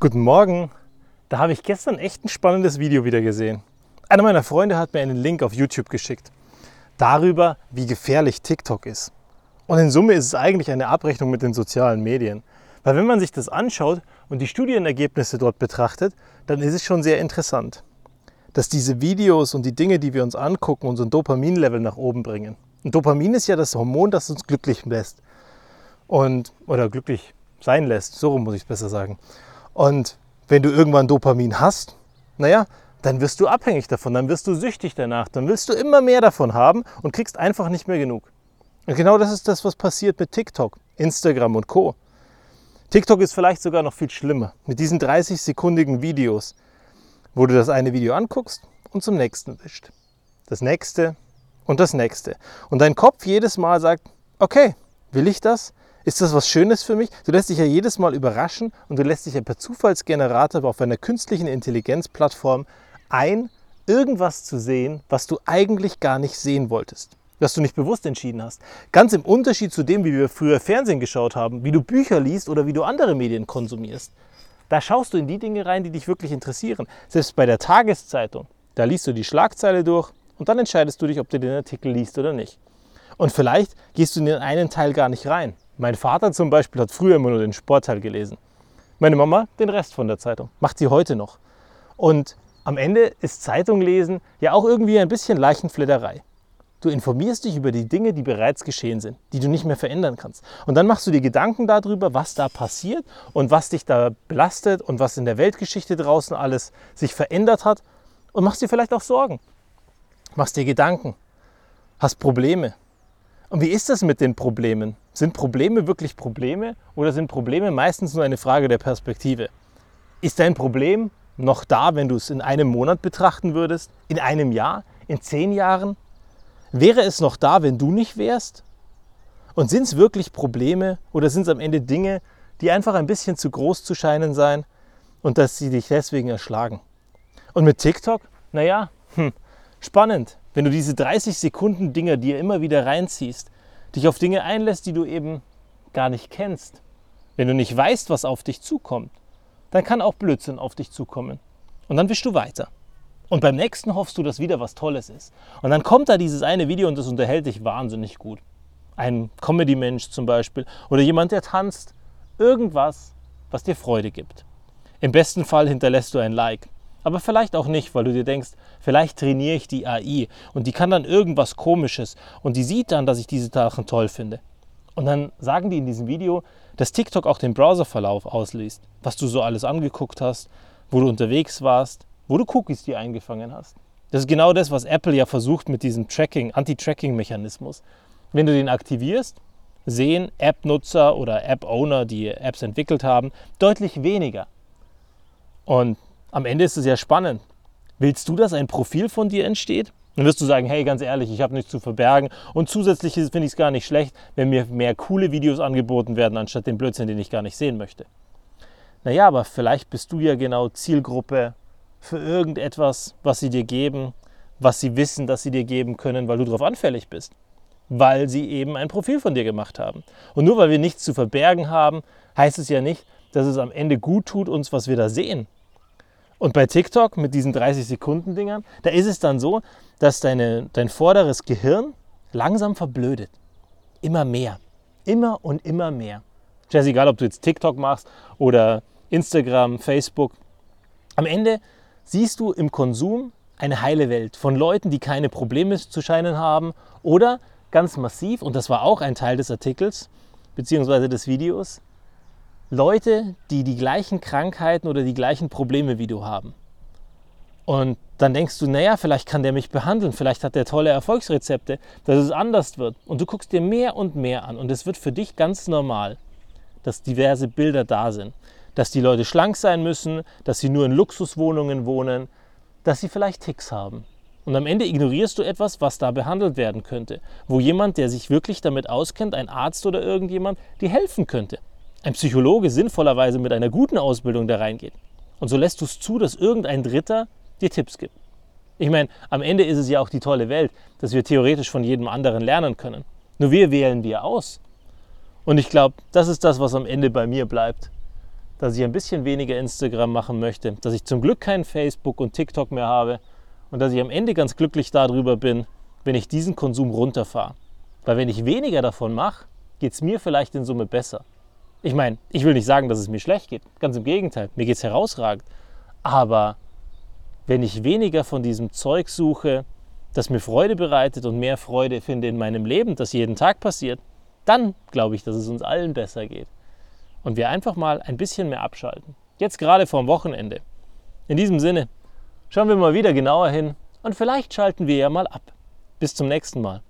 Guten Morgen. Da habe ich gestern echt ein spannendes Video wieder gesehen. Einer meiner Freunde hat mir einen Link auf YouTube geschickt. Darüber, wie gefährlich TikTok ist. Und in Summe ist es eigentlich eine Abrechnung mit den sozialen Medien. Weil wenn man sich das anschaut und die Studienergebnisse dort betrachtet, dann ist es schon sehr interessant, dass diese Videos und die Dinge, die wir uns angucken, unseren Dopaminlevel nach oben bringen. Und Dopamin ist ja das Hormon, das uns glücklich lässt. Und, oder glücklich sein lässt, so rum muss ich es besser sagen. Und wenn du irgendwann Dopamin hast, naja, dann wirst du abhängig davon, dann wirst du süchtig danach, dann willst du immer mehr davon haben und kriegst einfach nicht mehr genug. Und genau das ist das, was passiert mit TikTok, Instagram und Co. TikTok ist vielleicht sogar noch viel schlimmer, mit diesen 30-sekundigen Videos, wo du das eine Video anguckst und zum nächsten wischt. Das nächste und das nächste. Und dein Kopf jedes Mal sagt, okay, will ich das? Ist das was Schönes für mich? Du lässt dich ja jedes Mal überraschen und du lässt dich ja per Zufallsgenerator auf einer künstlichen Intelligenzplattform ein, irgendwas zu sehen, was du eigentlich gar nicht sehen wolltest. Was du nicht bewusst entschieden hast. Ganz im Unterschied zu dem, wie wir früher Fernsehen geschaut haben, wie du Bücher liest oder wie du andere Medien konsumierst. Da schaust du in die Dinge rein, die dich wirklich interessieren. Selbst bei der Tageszeitung, da liest du die Schlagzeile durch und dann entscheidest du dich, ob du den Artikel liest oder nicht. Und vielleicht gehst du in den einen Teil gar nicht rein. Mein Vater zum Beispiel hat früher immer nur den Sportteil gelesen. Meine Mama den Rest von der Zeitung. Macht sie heute noch. Und am Ende ist Zeitung lesen ja auch irgendwie ein bisschen Leichenfledderei. Du informierst dich über die Dinge, die bereits geschehen sind, die du nicht mehr verändern kannst. Und dann machst du dir Gedanken darüber, was da passiert und was dich da belastet und was in der Weltgeschichte draußen alles sich verändert hat und machst dir vielleicht auch Sorgen. Machst dir Gedanken, hast Probleme, und wie ist das mit den Problemen? Sind Probleme wirklich Probleme oder sind Probleme meistens nur eine Frage der Perspektive? Ist dein Problem noch da, wenn du es in einem Monat betrachten würdest? In einem Jahr? In zehn Jahren? Wäre es noch da, wenn du nicht wärst? Und sind es wirklich Probleme oder sind es am Ende Dinge, die einfach ein bisschen zu groß zu scheinen sein und dass sie dich deswegen erschlagen? Und mit TikTok? Naja, hm, spannend wenn du diese 30 Sekunden Dinger dir immer wieder reinziehst, dich auf Dinge einlässt, die du eben gar nicht kennst, wenn du nicht weißt, was auf dich zukommt, dann kann auch Blödsinn auf dich zukommen. Und dann wischst du weiter. Und beim nächsten hoffst du, dass wieder was Tolles ist. Und dann kommt da dieses eine Video und das unterhält dich wahnsinnig gut. Ein Comedy-Mensch zum Beispiel oder jemand, der tanzt. Irgendwas, was dir Freude gibt. Im besten Fall hinterlässt du ein Like. Aber vielleicht auch nicht, weil du dir denkst, vielleicht trainiere ich die AI und die kann dann irgendwas Komisches und die sieht dann, dass ich diese Sachen toll finde. Und dann sagen die in diesem Video, dass TikTok auch den Browserverlauf ausliest, was du so alles angeguckt hast, wo du unterwegs warst, wo du Cookies dir eingefangen hast. Das ist genau das, was Apple ja versucht mit diesem Tracking, Anti-Tracking-Mechanismus. Wenn du den aktivierst, sehen App-Nutzer oder App-Owner, die Apps entwickelt haben, deutlich weniger. Und am Ende ist es ja spannend. Willst du, dass ein Profil von dir entsteht? Dann wirst du sagen, hey, ganz ehrlich, ich habe nichts zu verbergen. Und zusätzlich finde ich es gar nicht schlecht, wenn mir mehr coole Videos angeboten werden, anstatt den Blödsinn, den ich gar nicht sehen möchte. Naja, aber vielleicht bist du ja genau Zielgruppe für irgendetwas, was sie dir geben, was sie wissen, dass sie dir geben können, weil du darauf anfällig bist. Weil sie eben ein Profil von dir gemacht haben. Und nur weil wir nichts zu verbergen haben, heißt es ja nicht, dass es am Ende gut tut, uns, was wir da sehen. Und bei TikTok mit diesen 30-Sekunden-Dingern, da ist es dann so, dass deine, dein vorderes Gehirn langsam verblödet. Immer mehr. Immer und immer mehr. Ist egal, ob du jetzt TikTok machst oder Instagram, Facebook. Am Ende siehst du im Konsum eine heile Welt von Leuten, die keine Probleme zu scheinen haben oder ganz massiv, und das war auch ein Teil des Artikels bzw. des Videos, Leute, die die gleichen Krankheiten oder die gleichen Probleme wie du haben. Und dann denkst du, naja, vielleicht kann der mich behandeln, vielleicht hat der tolle Erfolgsrezepte, dass es anders wird. Und du guckst dir mehr und mehr an und es wird für dich ganz normal, dass diverse Bilder da sind. Dass die Leute schlank sein müssen, dass sie nur in Luxuswohnungen wohnen, dass sie vielleicht Ticks haben. Und am Ende ignorierst du etwas, was da behandelt werden könnte, wo jemand, der sich wirklich damit auskennt, ein Arzt oder irgendjemand, dir helfen könnte ein Psychologe sinnvollerweise mit einer guten Ausbildung da reingeht. Und so lässt du es zu, dass irgendein Dritter dir Tipps gibt. Ich meine, am Ende ist es ja auch die tolle Welt, dass wir theoretisch von jedem anderen lernen können. Nur wir wählen wir aus. Und ich glaube, das ist das, was am Ende bei mir bleibt. dass ich ein bisschen weniger Instagram machen möchte, dass ich zum Glück kein Facebook und TikTok mehr habe und dass ich am Ende ganz glücklich darüber bin, wenn ich diesen Konsum runterfahre. Weil wenn ich weniger davon mache, geht es mir vielleicht in Summe besser. Ich meine, ich will nicht sagen, dass es mir schlecht geht. Ganz im Gegenteil, mir geht es herausragend. Aber wenn ich weniger von diesem Zeug suche, das mir Freude bereitet und mehr Freude finde in meinem Leben, das jeden Tag passiert, dann glaube ich, dass es uns allen besser geht. Und wir einfach mal ein bisschen mehr abschalten. Jetzt gerade vorm Wochenende. In diesem Sinne, schauen wir mal wieder genauer hin und vielleicht schalten wir ja mal ab. Bis zum nächsten Mal.